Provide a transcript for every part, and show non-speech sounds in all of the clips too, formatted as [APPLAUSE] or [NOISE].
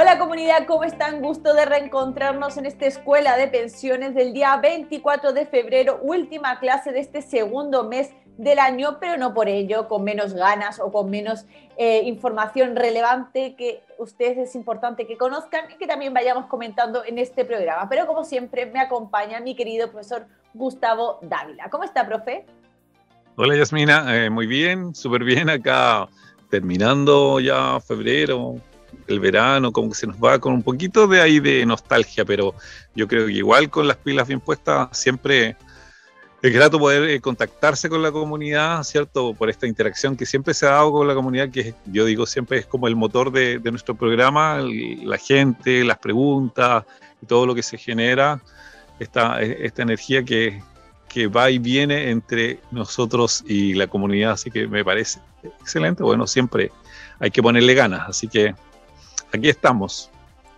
Hola comunidad, ¿cómo están? Gusto de reencontrarnos en esta escuela de pensiones del día 24 de febrero, última clase de este segundo mes del año, pero no por ello con menos ganas o con menos eh, información relevante que ustedes es importante que conozcan y que también vayamos comentando en este programa. Pero como siempre me acompaña mi querido profesor Gustavo Dávila. ¿Cómo está, profe? Hola Yasmina, eh, muy bien, súper bien acá, terminando ya febrero, el verano, como que se nos va con un poquito de ahí de nostalgia, pero yo creo que igual con las pilas bien puestas siempre es grato poder eh, contactarse con la comunidad, ¿cierto? Por esta interacción que siempre se ha dado con la comunidad, que yo digo siempre es como el motor de, nuestro programa, la gente, las preguntas todo lo que se genera, esta, esta energía que, que va y viene entre nosotros y la comunidad, así que me parece excelente. Bueno, siempre hay que ponerle ganas, así que aquí estamos.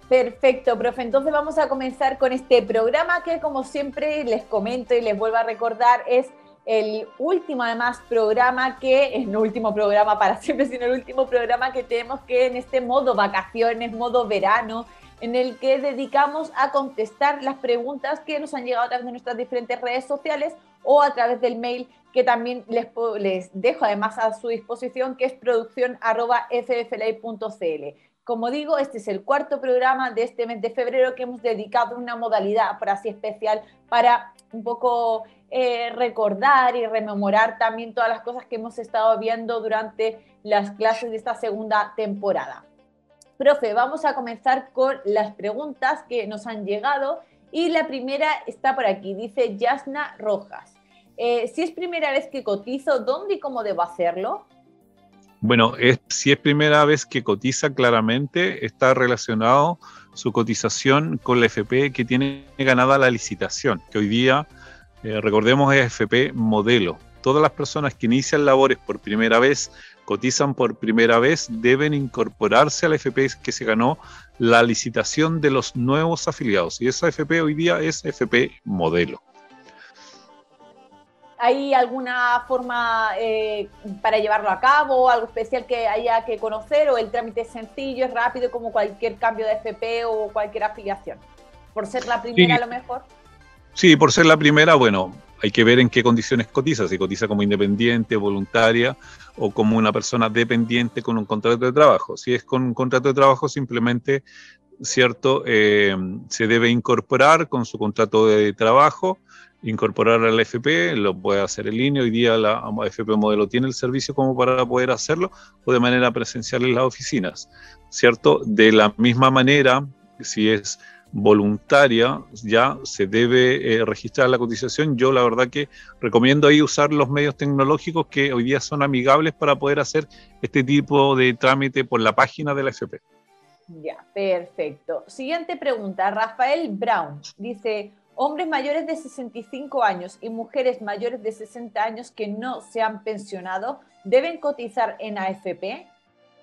Perfecto, profe. Entonces vamos a comenzar con este programa que como siempre les comento y les vuelvo a recordar es el último además programa que, es no último programa para [LAUGHS] siempre, sino el último programa que tenemos que en este modo vacaciones, modo verano, en el que dedicamos a contestar las preguntas que nos han llegado a través de nuestras diferentes redes sociales o a través del mail que también les, les dejo además a su disposición, que es producción.fflay.cl. Como digo, este es el cuarto programa de este mes de febrero que hemos dedicado una modalidad por así especial para un poco eh, recordar y rememorar también todas las cosas que hemos estado viendo durante las clases de esta segunda temporada. Profe, vamos a comenzar con las preguntas que nos han llegado y la primera está por aquí, dice Yasna Rojas. Eh, si es primera vez que cotizo, ¿dónde y cómo debo hacerlo? Bueno, si es primera vez que cotiza, claramente está relacionado su cotización con la FP que tiene ganada la licitación, que hoy día, eh, recordemos, es FP modelo. Todas las personas que inician labores por primera vez cotizan por primera vez deben incorporarse a la FP que se ganó la licitación de los nuevos afiliados. Y esa FP hoy día es FP modelo. ¿Hay alguna forma eh, para llevarlo a cabo, algo especial que haya que conocer o el trámite es sencillo, es rápido como cualquier cambio de FP o cualquier afiliación? Por ser la primera a lo mejor. Sí, por ser la primera, bueno, hay que ver en qué condiciones cotiza, si cotiza como independiente, voluntaria o como una persona dependiente con un contrato de trabajo. Si es con un contrato de trabajo, simplemente, ¿cierto? Eh, se debe incorporar con su contrato de trabajo, incorporar al FP, lo puede hacer en línea, hoy día la FP modelo tiene el servicio como para poder hacerlo, o de manera presencial en las oficinas, ¿cierto? De la misma manera, si es voluntaria, ya se debe eh, registrar la cotización. Yo la verdad que recomiendo ahí usar los medios tecnológicos que hoy día son amigables para poder hacer este tipo de trámite por la página de la FP. Ya, perfecto. Siguiente pregunta, Rafael Brown dice, hombres mayores de 65 años y mujeres mayores de 60 años que no se han pensionado, ¿deben cotizar en AFP?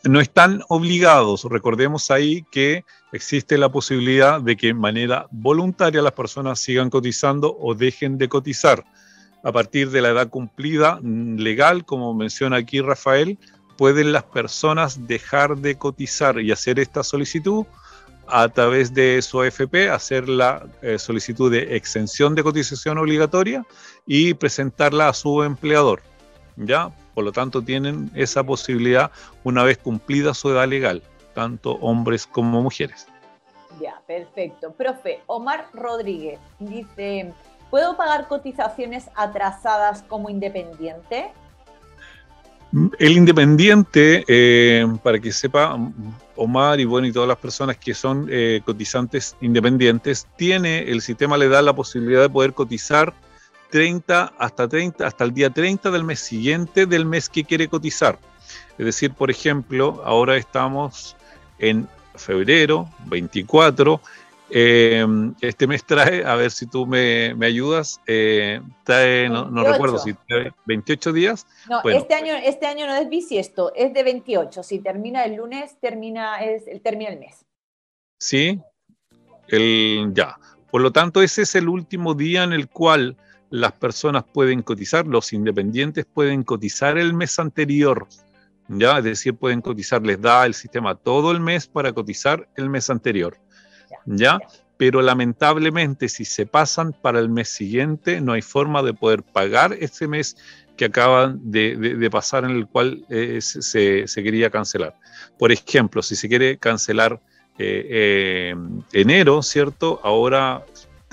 no están obligados. Recordemos ahí que existe la posibilidad de que de manera voluntaria las personas sigan cotizando o dejen de cotizar. A partir de la edad cumplida mm, legal, como menciona aquí Rafael, pueden las personas dejar de cotizar y hacer esta solicitud a través de su AFP, hacer la eh, solicitud de exención de cotización obligatoria y presentarla a su empleador. ¿Ya? Por lo tanto, tienen esa posibilidad una vez cumplida su edad legal, tanto hombres como mujeres. Ya, perfecto. Profe, Omar Rodríguez dice, ¿puedo pagar cotizaciones atrasadas como independiente? El independiente, eh, para que sepa Omar y bueno y todas las personas que son eh, cotizantes independientes, tiene, el sistema le da la posibilidad de poder cotizar 30 hasta 30 hasta el día 30 del mes siguiente del mes que quiere cotizar. Es decir, por ejemplo, ahora estamos en febrero 24. Eh, este mes trae, a ver si tú me, ayudas, eh, trae, no, recuerdo si trae 28 días. No, este, año, este año no es bisiesto, es de 28. Si termina el lunes, termina, es, termina el mes. Sí, el, ya. Por lo tanto, ese es el último día en el cual las personas pueden cotizar, los independientes pueden cotizar el mes anterior ¿ya? Es decir, pueden cotizar, les da el sistema todo el mes para cotizar el mes anterior, ¿ya? Pero lamentablemente si se pasan para el mes siguiente, no hay forma de poder pagar ese mes que acaban de, pasar en el cual eh, se, quería cancelar. Por ejemplo, si se quiere cancelar eh, eh, enero, ¿cierto? Ahora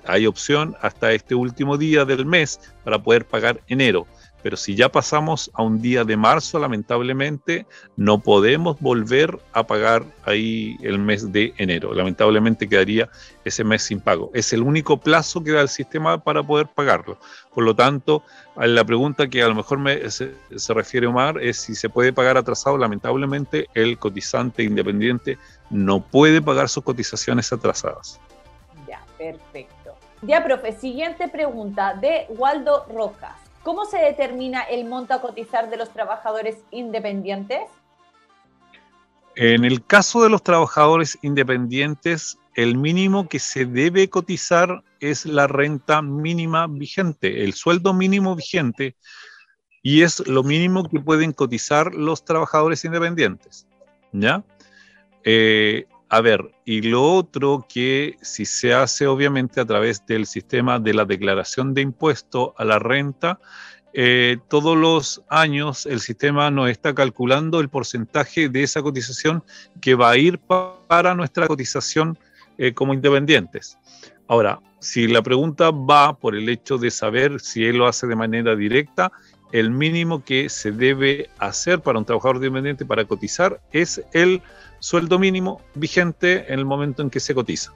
hay opción hasta este último día del mes para poder pagar enero. Pero si ya pasamos a un día de marzo, lamentablemente no podemos volver a pagar ahí el mes de enero. Lamentablemente quedaría ese mes sin pago. Es el único plazo que da el sistema para poder pagarlo. Por lo tanto, la pregunta que a lo mejor me, se, se refiere Omar es si se puede pagar atrasado. Lamentablemente el cotizante independiente no puede pagar sus cotizaciones atrasadas. Ya, perfecto. Ya, profe, siguiente pregunta de Waldo Rojas. ¿Cómo se determina el monto a cotizar de los trabajadores independientes? En el caso de los trabajadores independientes, el mínimo que se debe cotizar es la renta mínima vigente, el sueldo mínimo vigente, y es lo mínimo que pueden cotizar los trabajadores independientes. ¿Ya? Eh, a ver, y lo otro que si se hace obviamente a través del sistema de la declaración de impuesto a la renta, eh, todos los años el sistema nos está calculando el porcentaje de esa cotización que va a ir para nuestra cotización eh, como independientes. Ahora, si la pregunta va por el hecho de saber si él lo hace de manera directa, el mínimo que se debe hacer para un trabajador independiente para cotizar es el sueldo mínimo vigente en el momento en que se cotiza.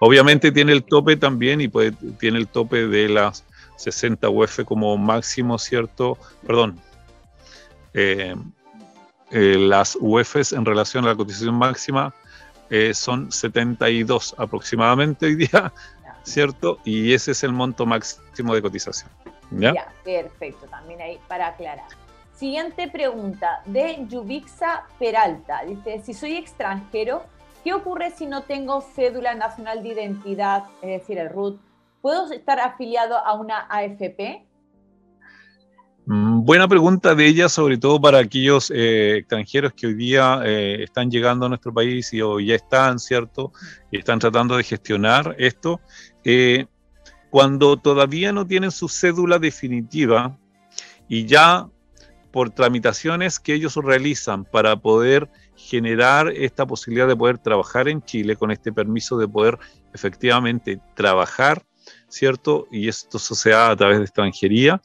Obviamente tiene el tope también y puede, tiene el tope de las 60 UF como máximo, ¿cierto? Perdón. Eh, eh, las UFs en relación a la cotización máxima eh, son 72 aproximadamente hoy día, ¿cierto? Y ese es el monto máximo de cotización. ¿Ya? ya perfecto, también ahí para aclarar. Siguiente pregunta de Yubixa Peralta. Dice, si soy extranjero, ¿qué ocurre si no tengo cédula nacional de identidad, es decir, el RUT? ¿Puedo estar afiliado a una AFP? Mm, buena pregunta de ella, sobre todo para aquellos eh, extranjeros que hoy día eh, están llegando a nuestro país y hoy ya están, ¿cierto? Y están tratando de gestionar esto. Eh, cuando todavía no tienen su cédula definitiva y ya por tramitaciones que ellos realizan para poder generar esta posibilidad de poder trabajar en Chile con este permiso de poder efectivamente trabajar, ¿cierto? Y esto se hace a través de extranjería.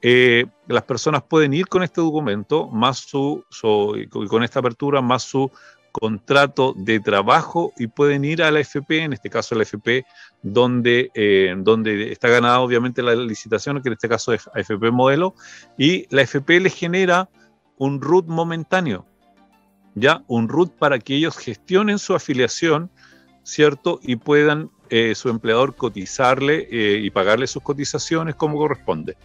Eh, las personas pueden ir con este documento, más su, con esta apertura, más su contrato de trabajo y pueden ir a la FP, en este caso la FP, donde, eh, donde está ganada obviamente la licitación, que en este caso es AFP modelo, y la FP les genera un RUT momentáneo, ya, un RUT para que ellos gestionen su afiliación, ¿cierto? Y puedan eh, su empleador cotizarle eh, y pagarle sus cotizaciones como corresponde.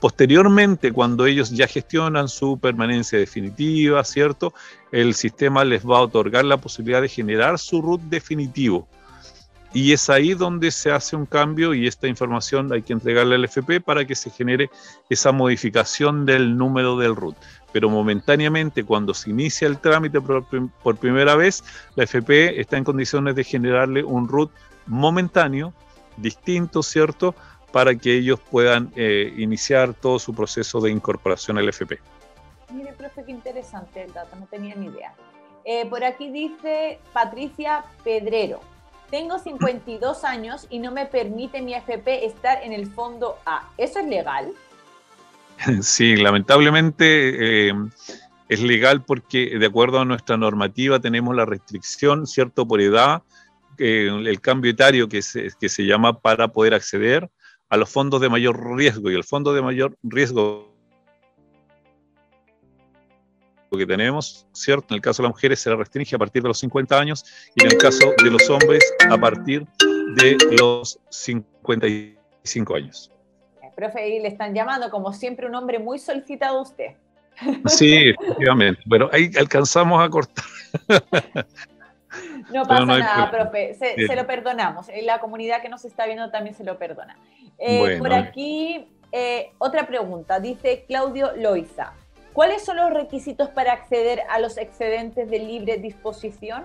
Posteriormente, cuando ellos ya gestionan su permanencia definitiva, ¿cierto? El sistema les va a otorgar la posibilidad de generar su RUT definitivo. Y es ahí donde se hace un cambio y esta información hay que entregarle al FP para que se genere esa modificación del número del RUT. Pero momentáneamente, cuando se inicia el trámite por, primera vez, la FP está en condiciones de generarle un RUT momentáneo, distinto, ¿cierto? Para que ellos puedan eh, iniciar todo su proceso de incorporación al FP. Mire, profe, qué interesante el dato, no tenía ni idea. Eh, por aquí dice Patricia Pedrero, tengo [CLEARS THROAT] 52 años y no me permite mi FP estar en el fondo A. ¿Eso es legal? [LAUGHS] Sí, lamentablemente eh, es legal porque de acuerdo a nuestra normativa tenemos la restricción, ¿cierto? Por edad el cambio etario que se, que se llama para poder acceder a los fondos de mayor riesgo. Y el fondo de mayor riesgo que tenemos, ¿cierto? En el caso de las mujeres se restringe a partir de los 50 años y en el caso de los hombres a partir de los 55 años. Profe, le están llamando como siempre un hombre muy solicitado usted. Sí, efectivamente, pero ahí alcanzamos a cortar. [LAUGHS] No pasa nada, profe, se, lo perdonamos. La comunidad que nos está viendo también se lo perdona. Eh, por aquí, eh, otra pregunta. Dice Claudio Loiza. ¿Cuáles son los requisitos para acceder a los excedentes de libre disposición?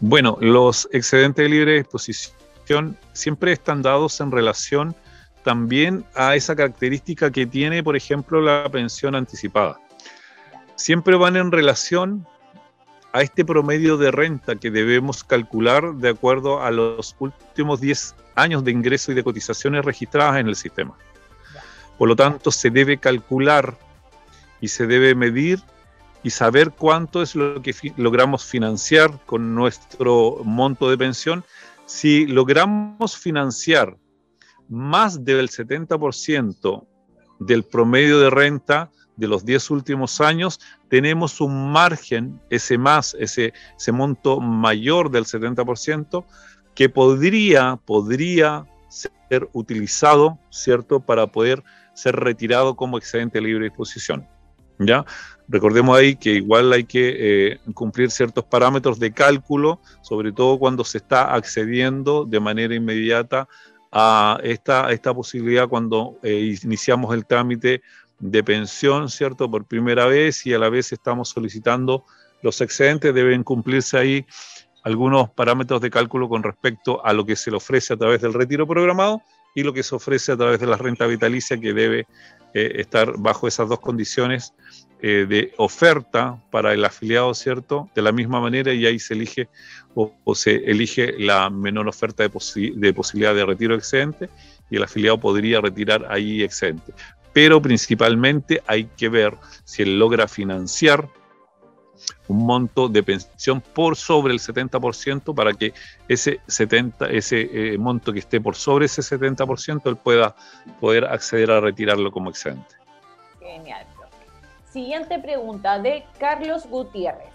Bueno, los excedentes de libre disposición siempre están dados en relación también a esa característica que tiene, por ejemplo, la pensión anticipada. Siempre van en relación a este promedio de renta que debemos calcular de acuerdo a los últimos 10 años de ingreso y de cotizaciones registradas en el sistema. Por lo tanto, se debe calcular y se debe medir y saber cuánto es lo que logramos financiar con nuestro monto de pensión. Si logramos financiar más del 70% del promedio de renta de los 10 últimos años, tenemos un margen, ese más, ese, ese monto mayor del 70%, que podría, podría ser utilizado, ¿cierto?, para poder ser retirado como excedente de libre disposición. ¿Ya? Recordemos ahí que igual hay que eh, cumplir ciertos parámetros de cálculo, sobre todo cuando se está accediendo de manera inmediata a esta, esta posibilidad cuando eh, iniciamos el trámite de pensión, ¿cierto? Por primera vez y a la vez estamos solicitando los excedentes, deben cumplirse ahí algunos parámetros de cálculo con respecto a lo que se le ofrece a través del retiro programado y lo que se ofrece a través de la renta vitalicia que debe eh, estar bajo esas dos condiciones eh, de oferta para el afiliado, ¿cierto? De la misma manera y ahí se elige o, se elige la menor oferta de, de, posibilidad de retiro excedente y el afiliado podría retirar ahí excedente. Pero principalmente hay que ver si él logra financiar un monto de pensión por sobre el 70% para que ese 70 ese eh, monto que esté por sobre ese 70% él pueda poder acceder a retirarlo como excedente. Genial. Siguiente pregunta de Carlos Gutiérrez.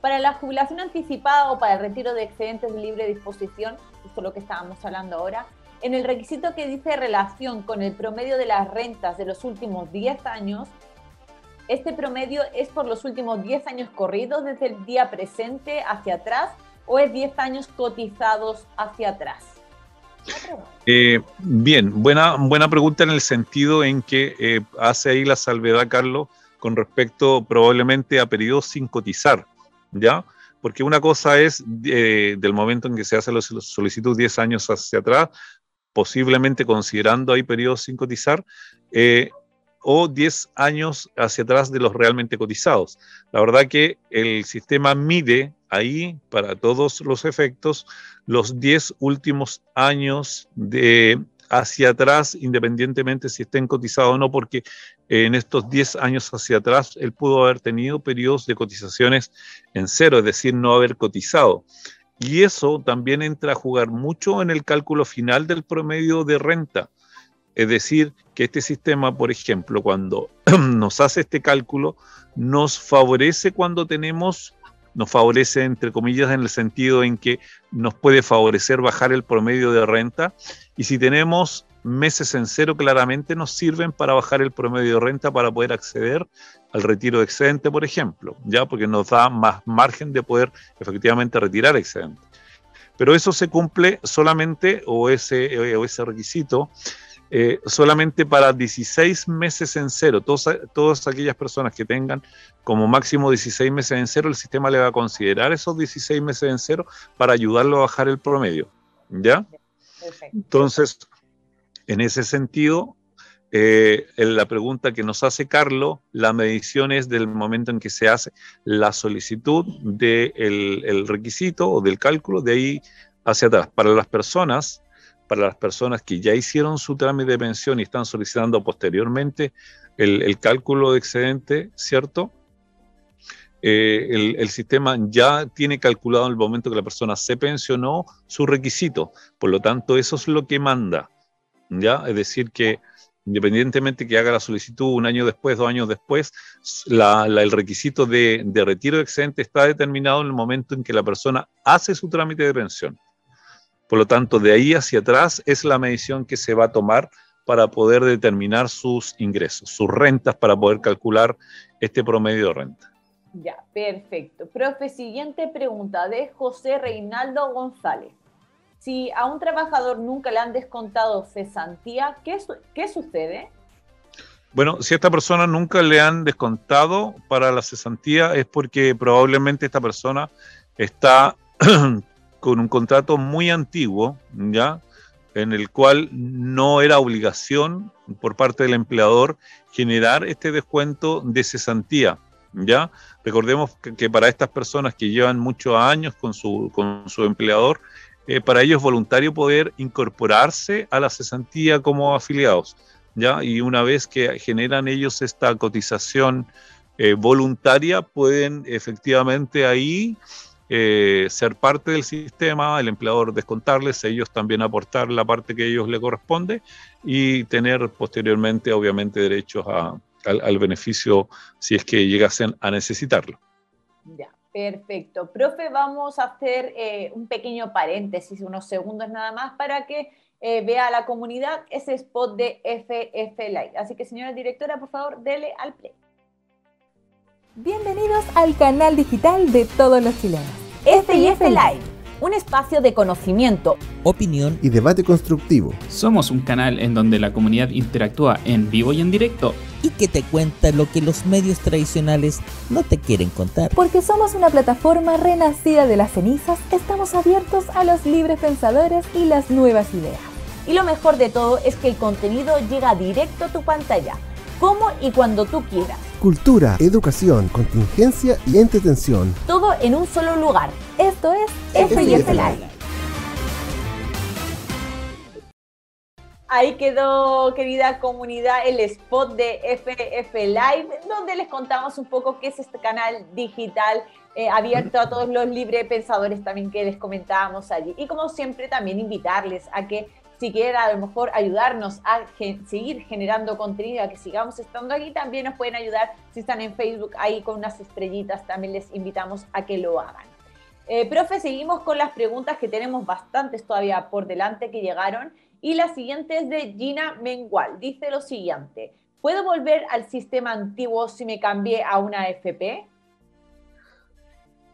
Para la jubilación anticipada o para el retiro de excedentes de libre disposición, es lo que estábamos hablando ahora, en el requisito que dice relación con el promedio de las rentas de los últimos 10 años, ¿este promedio es por los últimos 10 años corridos desde el día presente hacia atrás o es 10 años cotizados hacia atrás? Eh, bien, buena, buena pregunta en el sentido en que eh, hace ahí la salvedad, Carlos, con respecto probablemente a periodos sin cotizar, ¿ya? Porque una cosa es eh, del momento en que se hace la solicitud 10 años hacia atrás, posiblemente considerando ahí periodos sin cotizar, eh, o 10 años hacia atrás de los realmente cotizados. La verdad que el sistema mide ahí, para todos los efectos, los 10 últimos años de hacia atrás, independientemente si estén cotizados o no, porque en estos 10 años hacia atrás él pudo haber tenido periodos de cotizaciones en cero, es decir, no haber cotizado. Y eso también entra a jugar mucho en el cálculo final del promedio de renta. Es decir, que este sistema, por ejemplo, cuando [CLEARS THROAT] nos hace este cálculo, nos favorece cuando tenemos, nos favorece entre comillas en el sentido en que nos puede favorecer bajar el promedio de renta. Y si tenemos meses en cero claramente nos sirven para bajar el promedio de renta para poder acceder al retiro de excedente, por ejemplo, ya porque nos da más margen de poder efectivamente retirar excedente. Pero eso se cumple solamente, o ese, o ese requisito, eh, solamente para 16 meses en cero. todas aquellas personas que tengan como máximo 16 meses en cero, el sistema le va a considerar esos 16 meses en cero para ayudarlo a bajar el promedio. ¿Ya? Entonces, en ese sentido, eh, la pregunta que nos hace Carlos, la medición es del momento en que se hace la solicitud del requisito o del cálculo, de ahí hacia atrás. Para las personas, para las personas que ya hicieron su trámite de pensión y están solicitando posteriormente el, cálculo de excedente, ¿cierto? Eh, el, sistema ya tiene calculado en el momento que la persona se pensionó su requisito. Por lo tanto, eso es lo que manda. ¿Ya? Es decir, que independientemente que haga la solicitud un año después, dos años después, el requisito de, retiro de excedente está determinado en el momento en que la persona hace su trámite de pensión. Por lo tanto, de ahí hacia atrás es la medición que se va a tomar para poder determinar sus ingresos, sus rentas, para poder calcular este promedio de renta. Ya, perfecto. Profe, siguiente pregunta de José Reinaldo González si a un trabajador nunca le han descontado cesantía, ¿qué, qué sucede? Bueno, si a esta persona nunca le han descontado para la cesantía es porque probablemente esta persona está [CLEARS THROAT] con un contrato muy antiguo, ¿ya? En el cual no era obligación por parte del empleador generar este descuento de cesantía, ¿ya? Recordemos que, para estas personas que llevan muchos años con su, con su empleador, eh, para ellos es voluntario poder incorporarse a la cesantía como afiliados. ¿ya? Y una vez que generan ellos esta cotización eh, voluntaria, pueden efectivamente ahí eh, ser parte del sistema, el empleador descontarles, ellos también aportar la parte que a ellos le corresponde y tener posteriormente, obviamente, derechos al, beneficio si es que llegasen a necesitarlo. Ya, perfecto. Profe, vamos a hacer eh, un pequeño paréntesis, unos segundos nada más, para que eh, vea a la comunidad ese spot de FF Live. Así que, señora directora, por favor, dele al play. Bienvenidos al canal digital de todos los chilenos. FF Live, un espacio de conocimiento, opinión y debate constructivo. Somos un canal en donde la comunidad interactúa en vivo y en directo y que te cuenta lo que los medios tradicionales no te quieren contar. Porque somos una plataforma renacida de las cenizas, estamos abiertos a los libres pensadores y las nuevas ideas. Y lo mejor de todo es que el contenido llega directo a tu pantalla, como y cuando tú quieras. Cultura, educación, contingencia y entretención. Todo en un solo lugar. Esto es FF Live. Ahí quedó, querida comunidad, el spot de FF Live, donde les contamos un poco qué es este canal digital eh, abierto a todos los libre pensadores también que les comentábamos allí. Y como siempre, también invitarles a que si quieren a lo mejor ayudarnos a seguir generando contenido, a que sigamos estando aquí, también nos pueden ayudar si están en Facebook ahí con unas estrellitas, también les invitamos a que lo hagan. Eh, profe, seguimos con las preguntas que tenemos bastantes todavía por delante que llegaron y la siguiente es de Gina Mengual. Dice lo siguiente, ¿puedo volver al sistema antiguo si me cambié a una FP?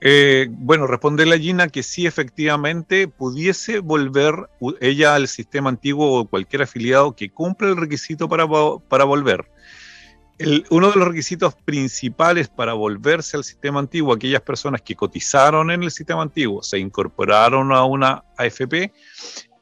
Eh, bueno, responde la Gina que sí, efectivamente, pudiese volver ella al sistema antiguo o cualquier afiliado que cumpla el requisito para, para volver. Uno de los requisitos principales para volverse al sistema antiguo, aquellas personas que cotizaron en el sistema antiguo, se incorporaron a una AFP,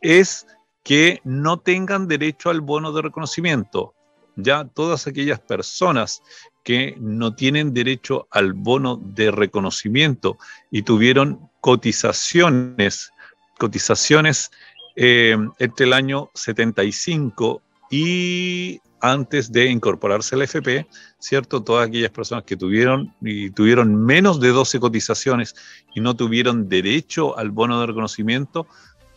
es que no tengan derecho al bono de reconocimiento. Ya todas aquellas personas que no tienen derecho al bono de reconocimiento y tuvieron cotizaciones, cotizaciones eh, entre el año 75 y antes de incorporarse al FP, ¿cierto? Todas aquellas personas que tuvieron y tuvieron menos de 12 cotizaciones y no tuvieron derecho al bono de reconocimiento,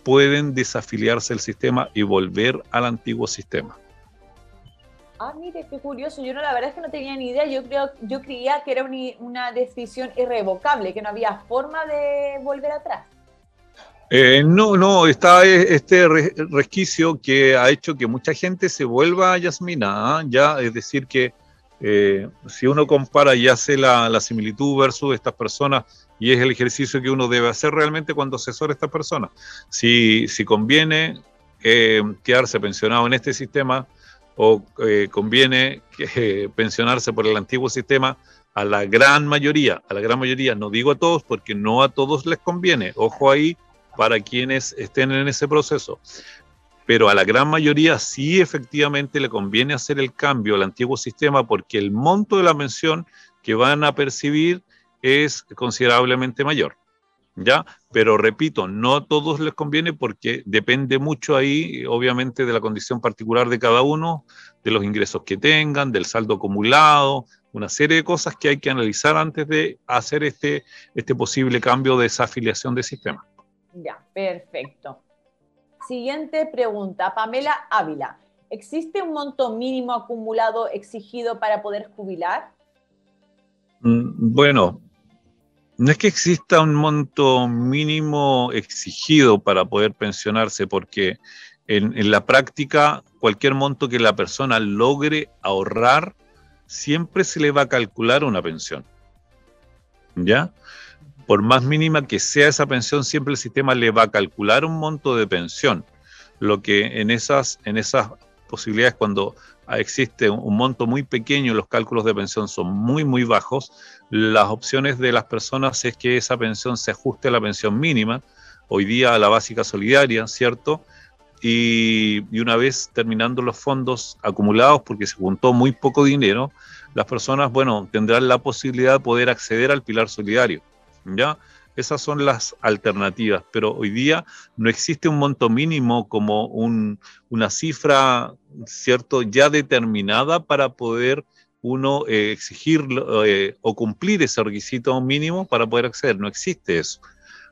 pueden desafiliarse del sistema y volver al antiguo sistema. Ah, mire, qué curioso. Yo no, la verdad es que no tenía ni idea. Yo creo, yo creía que era una decisión irrevocable, que no había forma de volver atrás. Eh, no, no, está este resquicio que ha hecho que mucha gente se vuelva a Yasmina, ¿ah? ya, es decir, que eh, si uno compara y hace la, similitud versus estas personas y es el ejercicio que uno debe hacer realmente cuando asesora a esta persona. Si, si conviene eh, quedarse pensionado en este sistema o eh, conviene pensionarse por el antiguo sistema, a la gran mayoría, a la gran mayoría, no digo a todos porque no a todos les conviene, ojo ahí para quienes estén en ese proceso, pero a la gran mayoría sí efectivamente le conviene hacer el cambio al antiguo sistema porque el monto de la pensión que van a percibir es considerablemente mayor. ¿Ya? Pero repito, no a todos les conviene porque depende mucho ahí, obviamente, de la condición particular de cada uno, de los ingresos que tengan, del saldo acumulado, una serie de cosas que hay que analizar antes de hacer este, este posible cambio de esa afiliación de sistema. Ya, perfecto. Siguiente pregunta, Pamela Ávila. ¿Existe un monto mínimo acumulado exigido para poder jubilar? Mm, bueno, no es que exista un monto mínimo exigido para poder pensionarse, porque en, la práctica cualquier monto que la persona logre ahorrar, siempre se le va a calcular una pensión. ¿Ya? Por más mínima que sea esa pensión, siempre el sistema le va a calcular un monto de pensión. Lo que en esas, en esas posibilidades, cuando existe un monto muy pequeño, los cálculos de pensión son muy, muy bajos. Las opciones de las personas es que esa pensión se ajuste a la pensión mínima, hoy día a la básica solidaria, ¿cierto? Y, una vez terminando los fondos acumulados, porque se juntó muy poco dinero, las personas, bueno, tendrán la posibilidad de poder acceder al pilar solidario, ¿ya? Esas son las alternativas, pero hoy día no existe un monto mínimo como una cifra, ¿cierto?, ya determinada para poder uno eh, exigir eh, o cumplir ese requisito mínimo para poder acceder. No existe eso.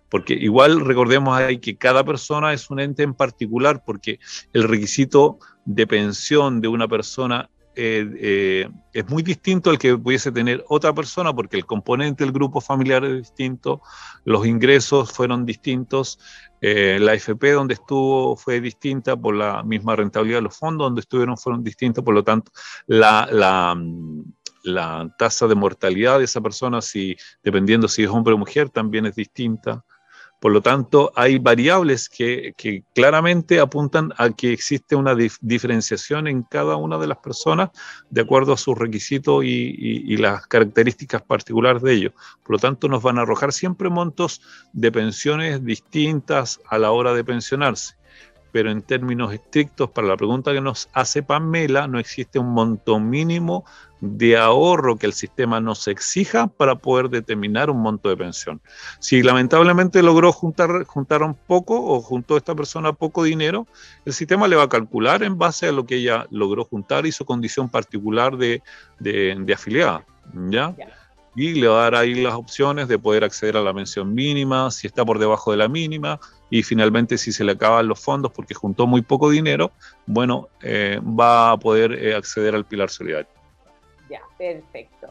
Porque igual recordemos ahí que cada persona es un ente en particular, porque el requisito de pensión de una persona eh, eh, es muy distinto al que pudiese tener otra persona porque el componente del grupo familiar es distinto, los ingresos fueron distintos, eh, la FP donde estuvo fue distinta por la misma rentabilidad los fondos, donde estuvieron fueron distintos, por lo tanto, la, la, la tasa de mortalidad de esa persona, si, dependiendo si es hombre o mujer, también es distinta. Por lo tanto, hay variables que, claramente apuntan a que existe una diferenciación en cada una de las personas de acuerdo a sus requisitos y, las características particulares de ellos. Por lo tanto, nos van a arrojar siempre montos de pensiones distintas a la hora de pensionarse pero en términos estrictos, para la pregunta que nos hace Pamela, no existe un monto mínimo de ahorro que el sistema nos exija para poder determinar un monto de pensión. Si lamentablemente logró juntar, juntar un poco o juntó esta persona poco dinero, el sistema le va a calcular en base a lo que ella logró juntar y su condición particular de, afiliada. ¿ya? Y le va a dar ahí las opciones de poder acceder a la pensión mínima, si está por debajo de la mínima, y finalmente si se le acaban los fondos porque juntó muy poco dinero, bueno, eh, va a poder eh, acceder al pilar solidario. Ya, perfecto.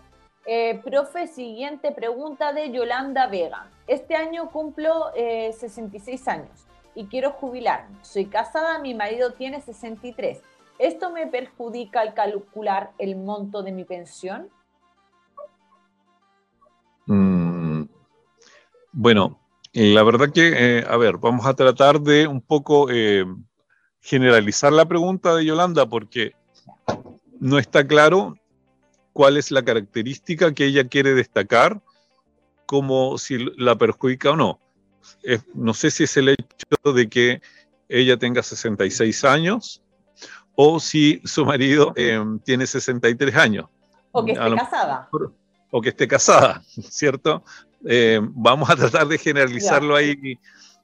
Eh, profe, siguiente pregunta de Yolanda Vega. Este año cumplo 66 años y quiero jubilarme. Soy casada, mi marido tiene 63. ¿Esto me perjudica al calcular el monto de mi pensión? Mm, bueno, la verdad que, eh, a ver, vamos a tratar de un poco eh, generalizar la pregunta de Yolanda porque no está claro cuál es la característica que ella quiere destacar como si la perjudica o no. no sé si es el hecho de que ella tenga 66 años o si su marido eh, tiene 63 años. O que esté casada o que esté casada, [LAUGHS] ¿cierto? Eh, vamos a tratar de generalizarlo ahí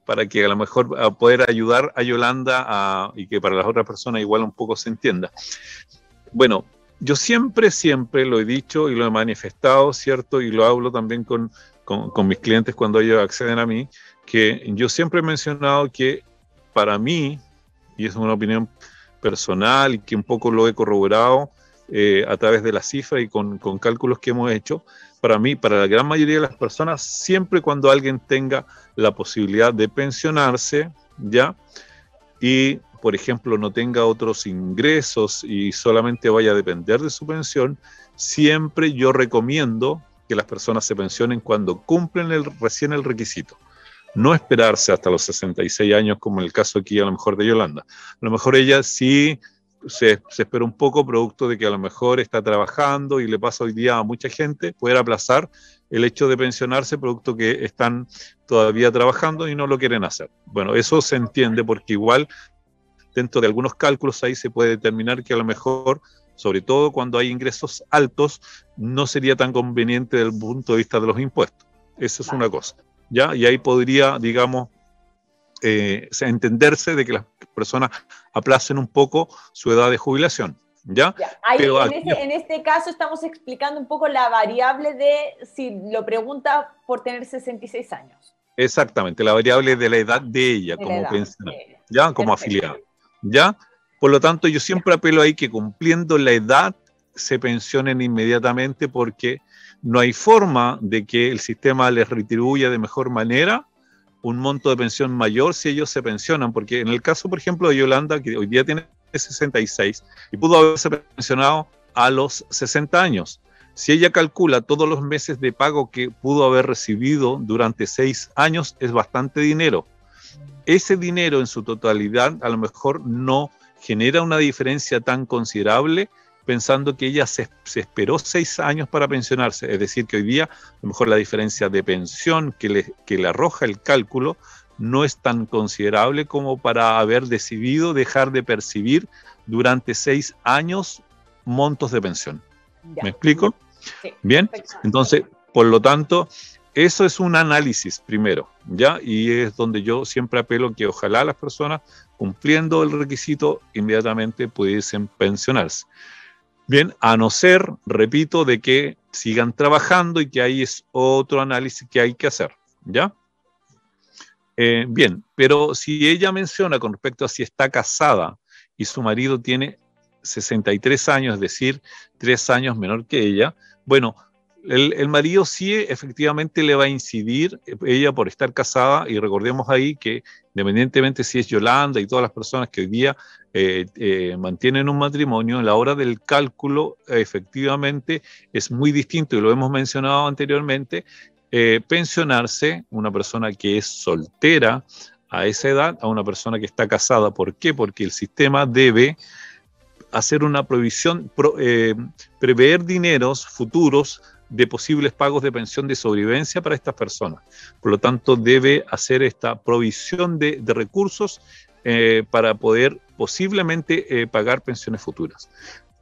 para que a lo mejor a poder ayudar a Yolanda y que para las otras personas igual un poco se entienda. Bueno, yo siempre, siempre lo he dicho y lo he manifestado, ¿cierto? Y lo hablo también con, con, con mis clientes cuando ellos acceden a mí, que yo siempre he mencionado que para mí, y es una opinión personal y que un poco lo he corroborado, eh, a través de la cifra y con, con, cálculos que hemos hecho, para mí, para la gran mayoría de las personas, siempre cuando alguien tenga la posibilidad de pensionarse, ¿ya? Y, por ejemplo, no tenga otros ingresos y solamente vaya a depender de su pensión, siempre yo recomiendo que las personas se pensionen cuando cumplen el, recién el requisito. No esperarse hasta los 66 años, como en el caso aquí a lo mejor de Yolanda. A lo mejor ella sí se, espera un poco, producto de que a lo mejor está trabajando y le pasa hoy día a mucha gente, poder aplazar el hecho de pensionarse, producto que están todavía trabajando y no lo quieren hacer. Bueno, eso se entiende porque igual dentro de algunos cálculos ahí se puede determinar que a lo mejor, sobre todo cuando hay ingresos altos, no sería tan conveniente desde el punto de vista de los impuestos. Esa es una cosa. ¿ya? Y ahí podría, digamos, eh, entenderse de que las personas aplacen un poco su edad de jubilación. ¿Ya? en, este, caso estamos explicando un poco la variable de si lo pregunta por tener 66 años. Exactamente, la variable de la edad de ella como pensionada, ¿ya? Como afiliada. ¿Ya? Por lo tanto, yo siempre apelo ahí que cumpliendo la edad se pensionen inmediatamente porque no hay forma de que el sistema les retribuya de mejor manera un monto de pensión mayor si ellos se pensionan, porque en el caso, por ejemplo, de Yolanda, que hoy día tiene 66 y pudo haberse pensionado a los 60 años. Si ella calcula todos los meses de pago que pudo haber recibido durante seis años, es bastante dinero. Ese dinero en su totalidad a lo mejor no genera una diferencia tan considerable pensando que ella se, esperó seis años para pensionarse. Es decir, que hoy día a lo mejor la diferencia de pensión que le, que le arroja el cálculo no es tan considerable como para haber decidido dejar de percibir durante seis años montos de pensión. ¿Me explico? Bien, entonces, por lo tanto, eso es un análisis primero, ¿ya? Y es donde yo siempre apelo que ojalá las personas, cumpliendo el requisito, inmediatamente pudiesen pensionarse. Bien, a no ser, repito, de que sigan trabajando y que ahí es otro análisis que hay que hacer, ¿ya? Eh, bien, pero si ella menciona con respecto a si está casada y su marido tiene 63 años, es decir, tres años menor que ella, bueno, el, marido sí efectivamente le va a incidir, ella por estar casada, y recordemos ahí que independientemente si es Yolanda y todas las personas que hoy día eh, eh, mantienen un matrimonio, en la hora del cálculo efectivamente es muy distinto, y lo hemos mencionado anteriormente, eh, pensionarse una persona que es soltera a esa edad a una persona que está casada. ¿Por qué? Porque el sistema debe hacer una provisión, prever dineros futuros de posibles pagos de pensión de sobrevivencia para estas personas. Por lo tanto, debe hacer esta provisión de, recursos eh, para poder posiblemente eh, pagar pensiones futuras.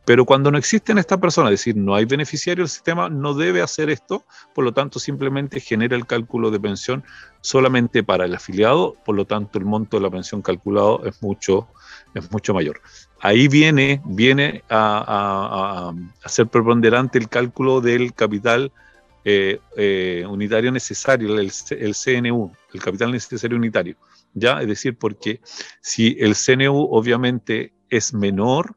Pero cuando no existen estas personas, es decir, no hay beneficiario, el sistema no debe hacer esto, por lo tanto simplemente genera el cálculo de pensión solamente para el afiliado, por lo tanto el monto de la pensión calculado es mucho, es mucho mayor. Ahí viene, viene a, ser preponderante el cálculo del capital eh, eh, unitario necesario, el, el CNU, el capital necesario unitario. ¿ya? Es decir, porque si el CNU obviamente es menor,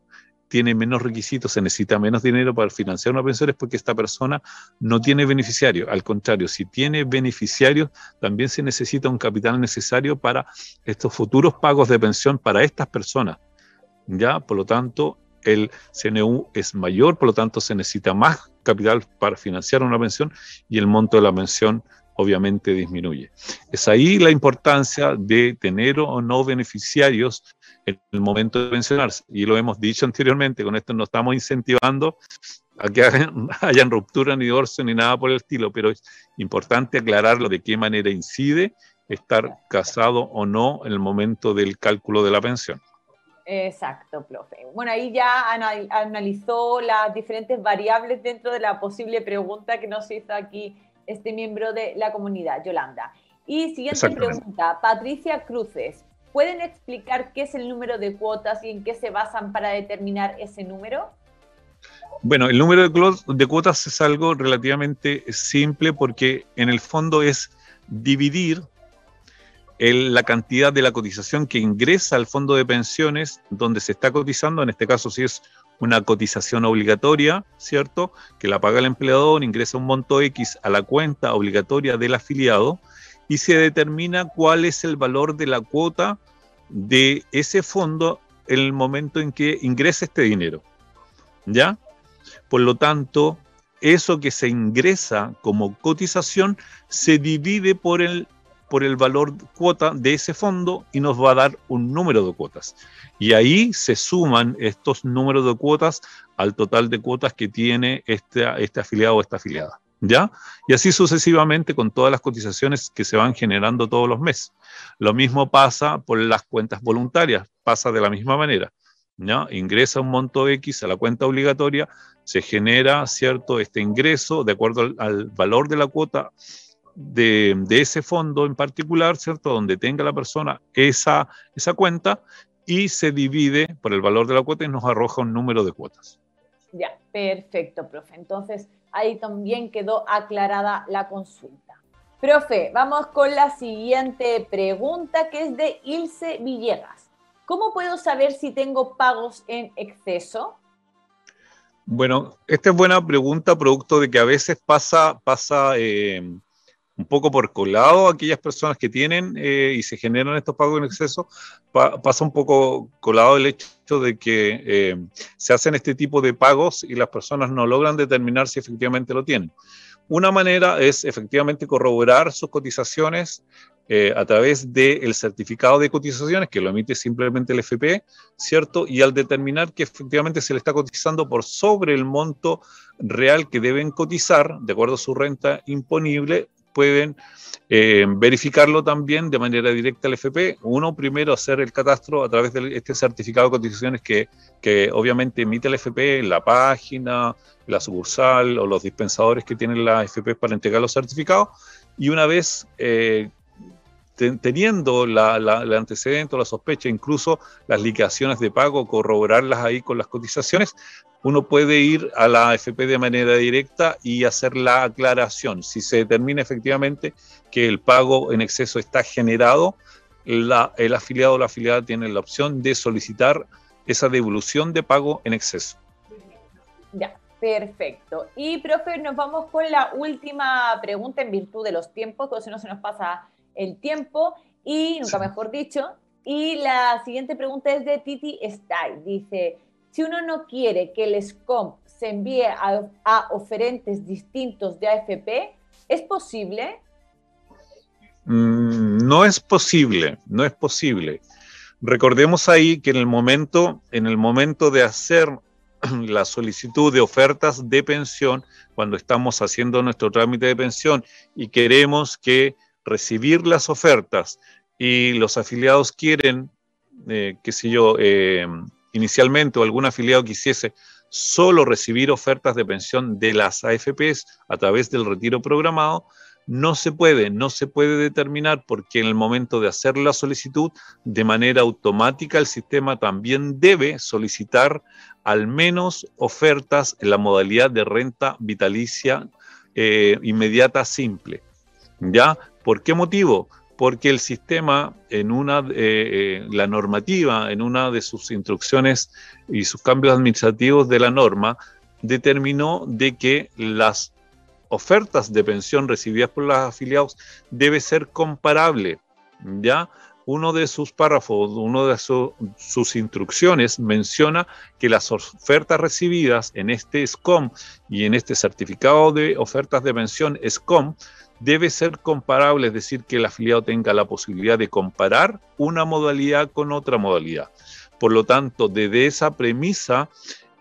tiene menos requisitos, se necesita menos dinero para financiar una pensión, es porque esta persona no tiene beneficiario. Al contrario, si tiene beneficiarios, también se necesita un capital necesario para estos futuros pagos de pensión para estas personas. ¿Ya? Por lo tanto, el CNU es mayor, por lo tanto se necesita más capital para financiar una pensión y el monto de la pensión obviamente disminuye. Es ahí la importancia de tener o no beneficiarios en el momento de pensionarse. Y lo hemos dicho anteriormente, con esto no estamos incentivando a que [LAUGHS] hayan, ruptura ni divorcio ni nada por el estilo, pero es importante aclararlo de qué manera incide estar casado o no en el momento del cálculo de la pensión. Exacto, profe. Bueno, ahí ya analizó las diferentes variables dentro de la posible pregunta que nos hizo aquí este miembro de la comunidad, Yolanda. Y siguiente pregunta, Patricia Cruces. ¿Pueden explicar qué es el número de cuotas y en qué se basan para determinar ese número? Bueno, el número de, cuotas es algo relativamente simple porque en el fondo es dividir la cantidad de la cotización que ingresa al fondo de pensiones donde se está cotizando, en este caso si es una cotización obligatoria, ¿cierto? Que la paga el empleador, ingresa un monto X a la cuenta obligatoria del afiliado y se determina cuál es el valor de la cuota de ese fondo en el momento en que ingresa este dinero. ¿Ya? Por lo tanto, eso que se ingresa como cotización se divide por el por el valor cuota de ese fondo y nos va a dar un número de cuotas. Y ahí se suman estos números de cuotas al total de cuotas que tiene este, este afiliado o esta afiliada. ¿Ya? Y así sucesivamente con todas las cotizaciones que se van generando todos los meses. Lo mismo pasa por las cuentas voluntarias, pasa de la misma manera. ¿ya? Ingresa un monto X a la cuenta obligatoria, se genera, ¿cierto?, este ingreso de acuerdo al, al valor de la cuota de, ese fondo en particular, ¿cierto? Donde tenga la persona esa, esa cuenta y se divide por el valor de la cuota y nos arroja un número de cuotas. Ya, perfecto, profe. Entonces, ahí también quedó aclarada la consulta. Profe, vamos con la siguiente pregunta que es de Ilse Villegas. ¿Cómo puedo saber si tengo pagos en exceso? Bueno, esta es buena pregunta, producto de que a veces pasa, pasa eh, un poco por colado aquellas personas que tienen eh, y se generan estos pagos en exceso, pasa un poco colado el hecho de que eh, se hacen este tipo de pagos y las personas no logran determinar si efectivamente lo tienen. Una manera es efectivamente corroborar sus cotizaciones eh, a través del certificado de cotizaciones que lo emite simplemente el FP, ¿cierto? Y al determinar que efectivamente se le está cotizando por sobre el monto real que deben cotizar, de acuerdo a su renta imponible, pueden eh, verificarlo también de manera directa al FP. Uno, primero, hacer el catastro a través de este certificado de cotizaciones que, que obviamente emite el FP, la página, la sucursal o los dispensadores que tienen la FP para entregar los certificados. Y una vez eh, teniendo el antecedente o la sospecha, incluso las liquidaciones de pago, corroborarlas ahí con las cotizaciones, uno puede ir a la AFP de manera directa y hacer la aclaración. Si se determina efectivamente que el pago en exceso está generado, el afiliado o la afiliada tiene la opción de solicitar esa devolución de pago en exceso. Ya, perfecto. Y, profe, nos vamos con la última pregunta en virtud de los tiempos, porque si no se nos pasa el tiempo y, nunca mejor dicho, y la siguiente pregunta es de Titi Style. Dice, si uno no quiere que el SCOM se envíe a, oferentes distintos de AFP, ¿es posible? Mm, no es posible, no es posible. Recordemos ahí que en el momento, en el momento de hacer [CLEARS THROAT] la solicitud de ofertas de pensión, cuando estamos haciendo nuestro trámite de pensión y queremos que recibir las ofertas y los afiliados quieren, eh, qué sé yo, eh, inicialmente o algún afiliado quisiese solo recibir ofertas de pensión de las AFPs a través del retiro programado, no se puede, no se puede determinar porque en el momento de hacer la solicitud, de manera automática el sistema también debe solicitar al menos ofertas en la modalidad de renta vitalicia eh, inmediata simple. ¿Ya? ¿Por qué motivo? Porque el sistema, en una, eh, eh, la normativa, en una de sus instrucciones y sus cambios administrativos de la norma, determinó de que las ofertas de pensión recibidas por los afiliados debe ser comparable, ¿ya? Uno de sus párrafos, uno de sus instrucciones menciona que las ofertas recibidas en este SCOM y en este certificado de ofertas de pensión SCOM debe ser comparable, es decir, que el afiliado tenga la posibilidad de comparar una modalidad con otra modalidad. Por lo tanto, desde esa premisa,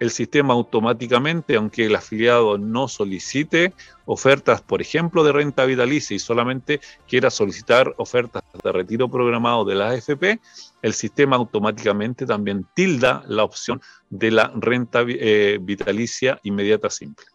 el sistema automáticamente, aunque el afiliado no solicite ofertas, por ejemplo, de renta vitalicia y solamente quiera solicitar ofertas de retiro programado de la AFP, el sistema automáticamente también tilda la opción de la renta eh, vitalicia inmediata simple.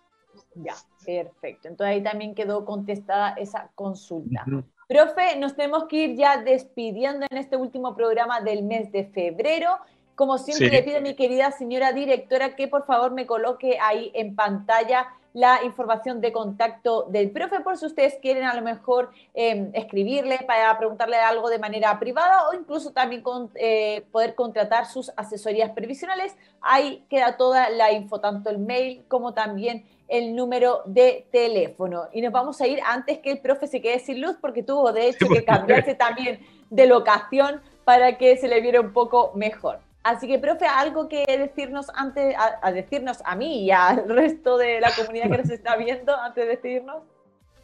Ya. Perfecto. Entonces ahí también quedó contestada esa consulta. Profe, nos tenemos que ir ya despidiendo en este último programa del mes de febrero. Como siempre, le pido a mi querida señora directora que por favor me coloque ahí en pantalla la información de contacto del profe por si ustedes quieren a lo mejor em, escribirle para preguntarle algo de manera privada o incluso también con, eh, poder contratar sus asesorías previsionales. Ahí queda toda la info, tanto el mail como también el número de teléfono. Y nos vamos a ir antes que el profe se quede sin luz porque tuvo de hecho que cambiarse también de locación para que se le viera un poco mejor. Así que, profe, algo que decirnos antes, a, decirnos a mí y al [LAUGHS] resto de la comunidad que nos está viendo antes de despedirnos.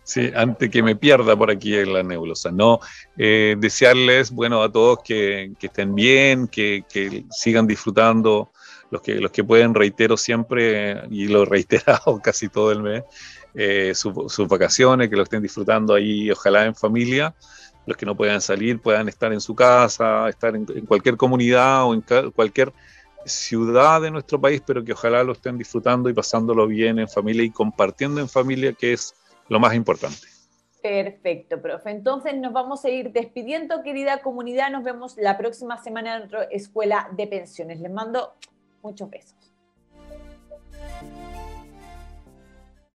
Sí, antes que me pierda por aquí en la nebulosa. No, eh, desearles, bueno, a todos que, estén bien, que, que, sigan disfrutando los que, los que pueden, reitero siempre, y lo he reiterado [LAUGHS] casi todo el mes, eh, sus vacaciones, que lo estén disfrutando ahí, ojalá en familia. Los que no puedan salir puedan estar en su casa, estar en, cualquier comunidad o en cualquier ciudad de nuestro país, pero que ojalá lo estén disfrutando y pasándolo bien en familia y compartiendo en familia, que es lo más importante. Perfecto, profe. Entonces nos vamos a ir despidiendo, querida comunidad. Nos vemos la próxima semana en nuestra escuela de pensiones. Les mando Muchos besos.